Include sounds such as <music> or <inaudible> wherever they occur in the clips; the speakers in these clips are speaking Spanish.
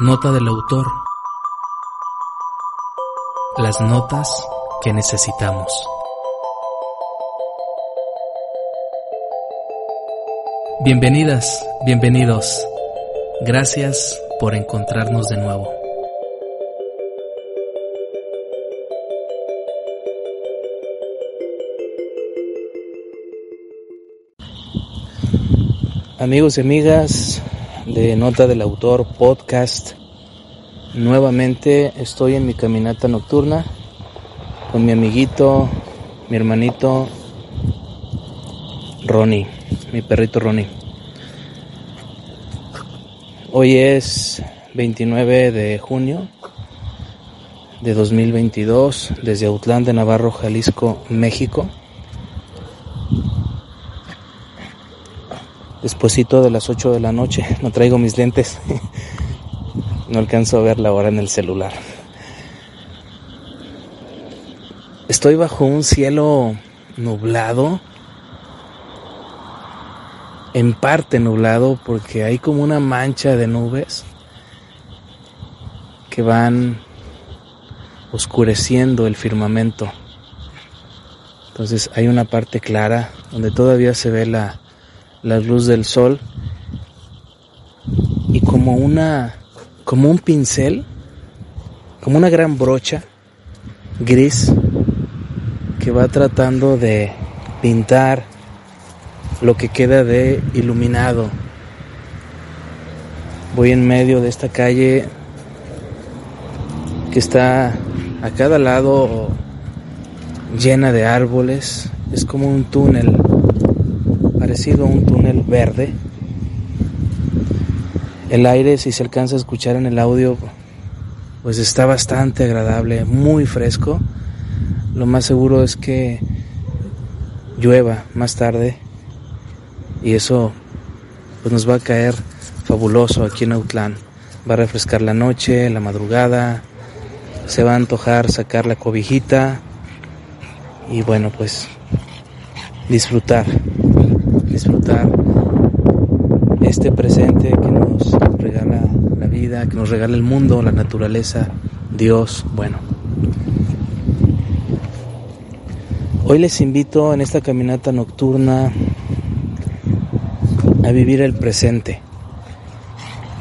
Nota del autor. Las notas que necesitamos. Bienvenidas, bienvenidos. Gracias por encontrarnos de nuevo. Amigos y amigas de Nota del Autor Podcast, nuevamente estoy en mi caminata nocturna con mi amiguito, mi hermanito Ronnie, mi perrito Ronnie. Hoy es 29 de junio de 2022 desde Autlán de Navarro, Jalisco, México. Despuesito de las 8 de la noche. <laughs> No traigo mis lentes. <laughs> no alcanzo a ver la hora en el celular. Estoy bajo un cielo nublado. En parte nublado porque hay como una mancha de nubes que van oscureciendo el firmamento. Entonces hay una parte clara donde todavía se ve la, la luz del sol y como una como un pincel como una gran brocha gris que va tratando de pintar lo que queda de iluminado. Voy en medio de esta calle que está a cada lado llena de árboles. Es como un túnel a un túnel verde. El aire, si se alcanza a escuchar en el audio, pues está bastante agradable, muy fresco. Lo más seguro es que llueva más tarde y eso pues nos va a caer fabuloso aquí en Autlán. Va a refrescar la noche, la madrugada, se va a antojar sacar la cobijita y bueno pues disfrutar disfrutar este presente que nos regala la vida, que nos regala el mundo, la naturaleza, Dios, bueno. Hoy les invito en esta caminata nocturna a vivir el presente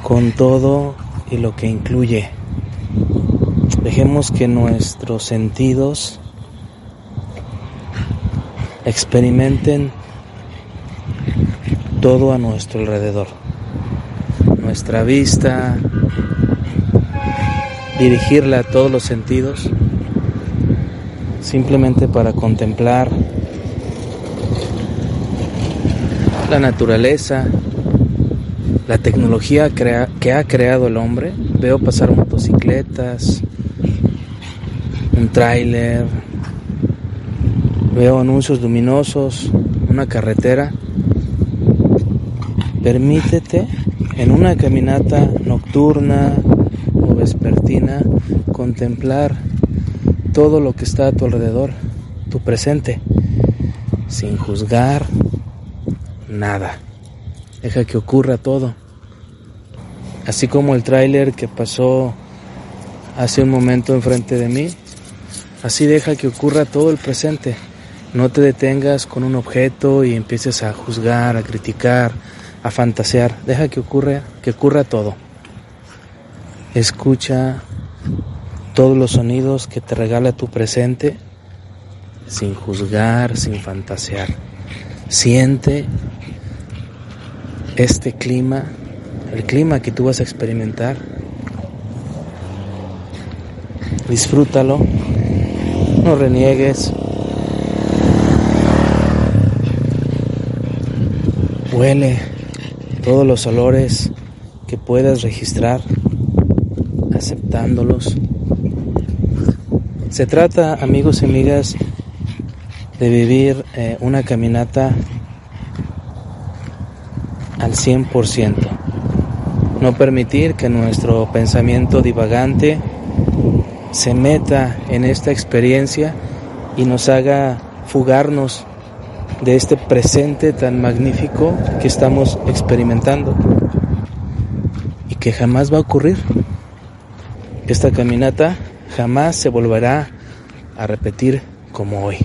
con todo y lo que incluye. Dejemos que nuestros sentidos experimenten todo a nuestro alrededor. Nuestra vista, dirigirla a todos los sentidos, simplemente para contemplar la naturaleza, la tecnología que ha creado el hombre. Veo pasar motocicletas, un tráiler, veo anuncios luminosos, una carretera Permítete en una caminata nocturna o vespertina contemplar todo lo que está a tu alrededor, tu presente, sin juzgar nada. Deja que ocurra todo. Así como el tráiler que pasó hace un momento enfrente de mí, así deja que ocurra todo el presente. No te detengas con un objeto y empieces a juzgar, a criticar, a fantasear, deja que ocurra, que ocurra todo. Escucha todos los sonidos que te regala tu presente sin juzgar, sin fantasear. Siente este clima, el clima que tú vas a experimentar. Disfrútalo, no reniegues. Huele todos los olores que puedas registrar, aceptándolos. Se trata, amigos y amigas, de vivir eh, una caminata al 100%. No permitir que nuestro pensamiento divagante se meta en esta experiencia y nos haga fugarnos de este presente tan magnífico que estamos experimentando. Y que jamás va a ocurrir. Esta caminata jamás se volverá a repetir como hoy.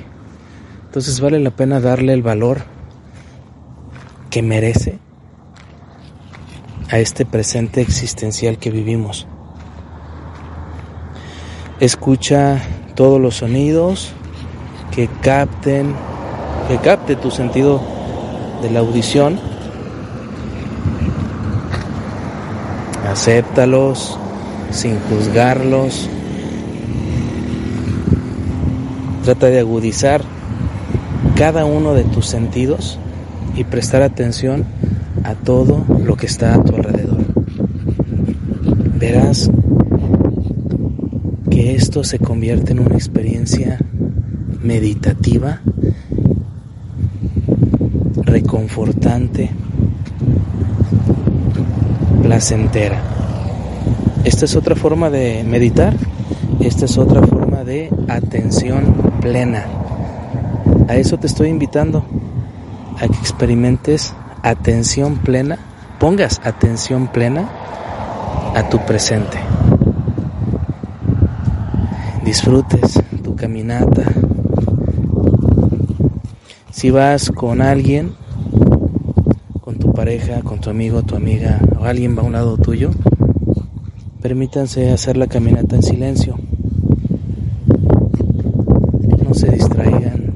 Entonces vale la pena darle el valor que merece a este presente existencial que vivimos. Escucha todos los sonidos que capten, que capte tu sentido de la audición. Acéptalos sin juzgarlos. Trata de agudizar cada uno de tus sentidos y prestar atención a todo lo que está a tu alrededor. Verás que esto se convierte en una experiencia meditativa, reconfortante, placentera. Esta es otra forma de meditar, esta es otra forma de atención plena. A eso te estoy invitando, a que experimentes atención plena, pongas atención plena a tu presente. Disfrutes tu caminata. Si vas con alguien, con tu pareja, con tu amigo, tu amiga, o alguien va a un lado tuyo, permítanse hacer la caminata en silencio. No se distraigan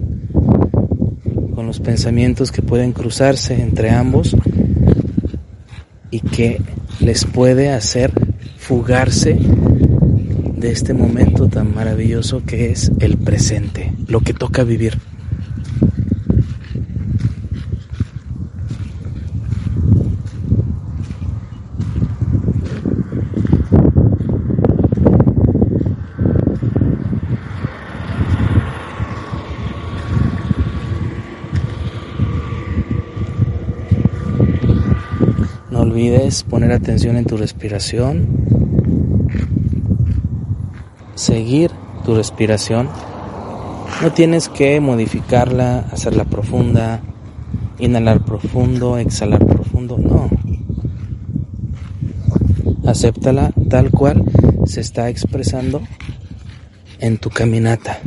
con los pensamientos que pueden cruzarse entre ambos y que les puede hacer fugarse de este momento tan maravilloso que es el presente, lo que toca vivir. Olvides poner atención en tu respiración, seguir tu respiración. No tienes que modificarla, hacerla profunda, inhalar profundo, exhalar profundo, no. Acéptala tal cual se está expresando en tu caminata.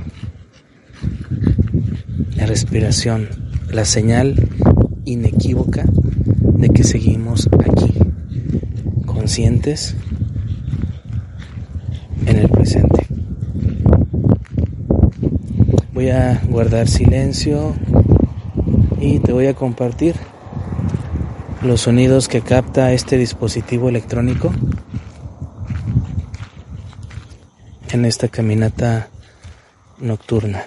La respiración, la señal inequívoca de que seguimos en el presente. Voy a guardar silencio y te voy a compartir los sonidos que capta este dispositivo electrónico en esta caminata nocturna.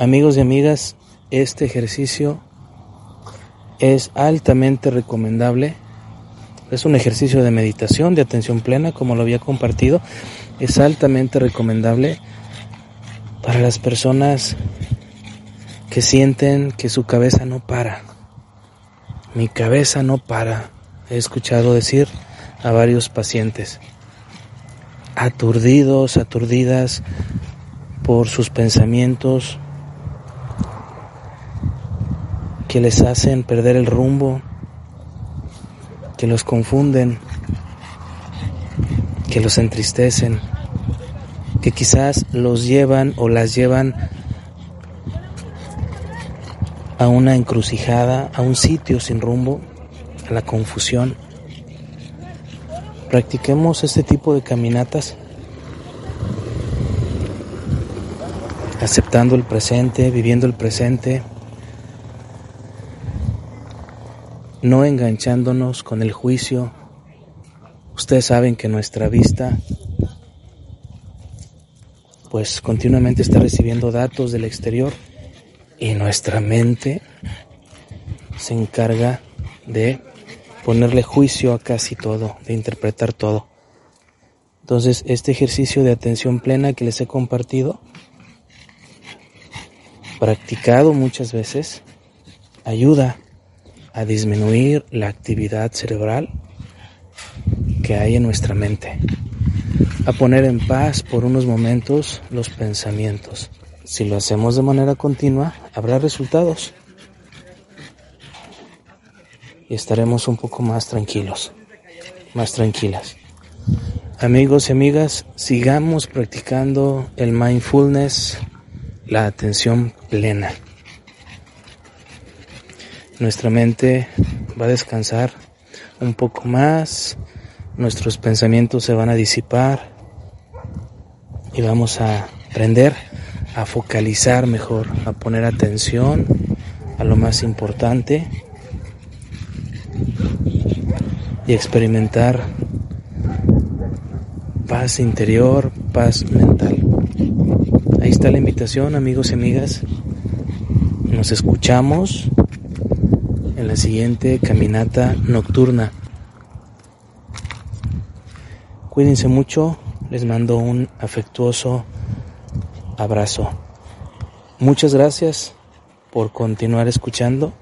Amigos y amigas, este ejercicio es altamente recomendable Es un ejercicio de meditación, de atención plena, como lo había compartido. Es altamente recomendable para las personas que sienten que su cabeza no para. Mi cabeza no para. He escuchado decir a varios pacientes aturdidos, aturdidas por sus pensamientos que les hacen perder el rumbo, que los confunden, que los entristecen, que quizás los llevan o las llevan a una encrucijada, a un sitio sin rumbo, a la confusión. Practiquemos este tipo de caminatas aceptando el presente, viviendo el presente, no enganchándonos con el juicio. Ustedes saben que nuestra vista pues continuamente está recibiendo datos del exterior y nuestra mente se encarga de ponerle juicio a casi todo, de interpretar todo. Entonces, este ejercicio de atención plena que les he compartido, practicado muchas veces, ayuda a disminuir la actividad cerebral que hay en nuestra mente, a poner en paz por unos momentos los pensamientos. Si lo hacemos de manera continua, habrá resultados y estaremos un poco más tranquilos, más tranquilas. Amigos y amigas, sigamos practicando el mindfulness, la atención plena. Nuestra mente va a descansar un poco más, nuestros pensamientos se van a disipar y vamos a aprender a focalizar mejor, a poner atención a lo más importante y experimentar paz interior, paz mental. Ahí está la invitación, amigos y amigas. Nos escuchamos en la siguiente caminata nocturna. Cuídense mucho, les mando un afectuoso abrazo. Muchas gracias por continuar escuchando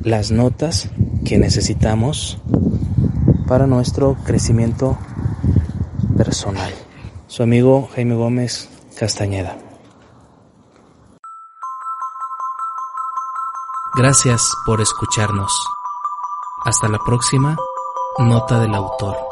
las notas que necesitamos para nuestro crecimiento personal. Su amigo Jaime Gómez Castañeda. Gracias por escucharnos. Hasta la próxima nota del autor.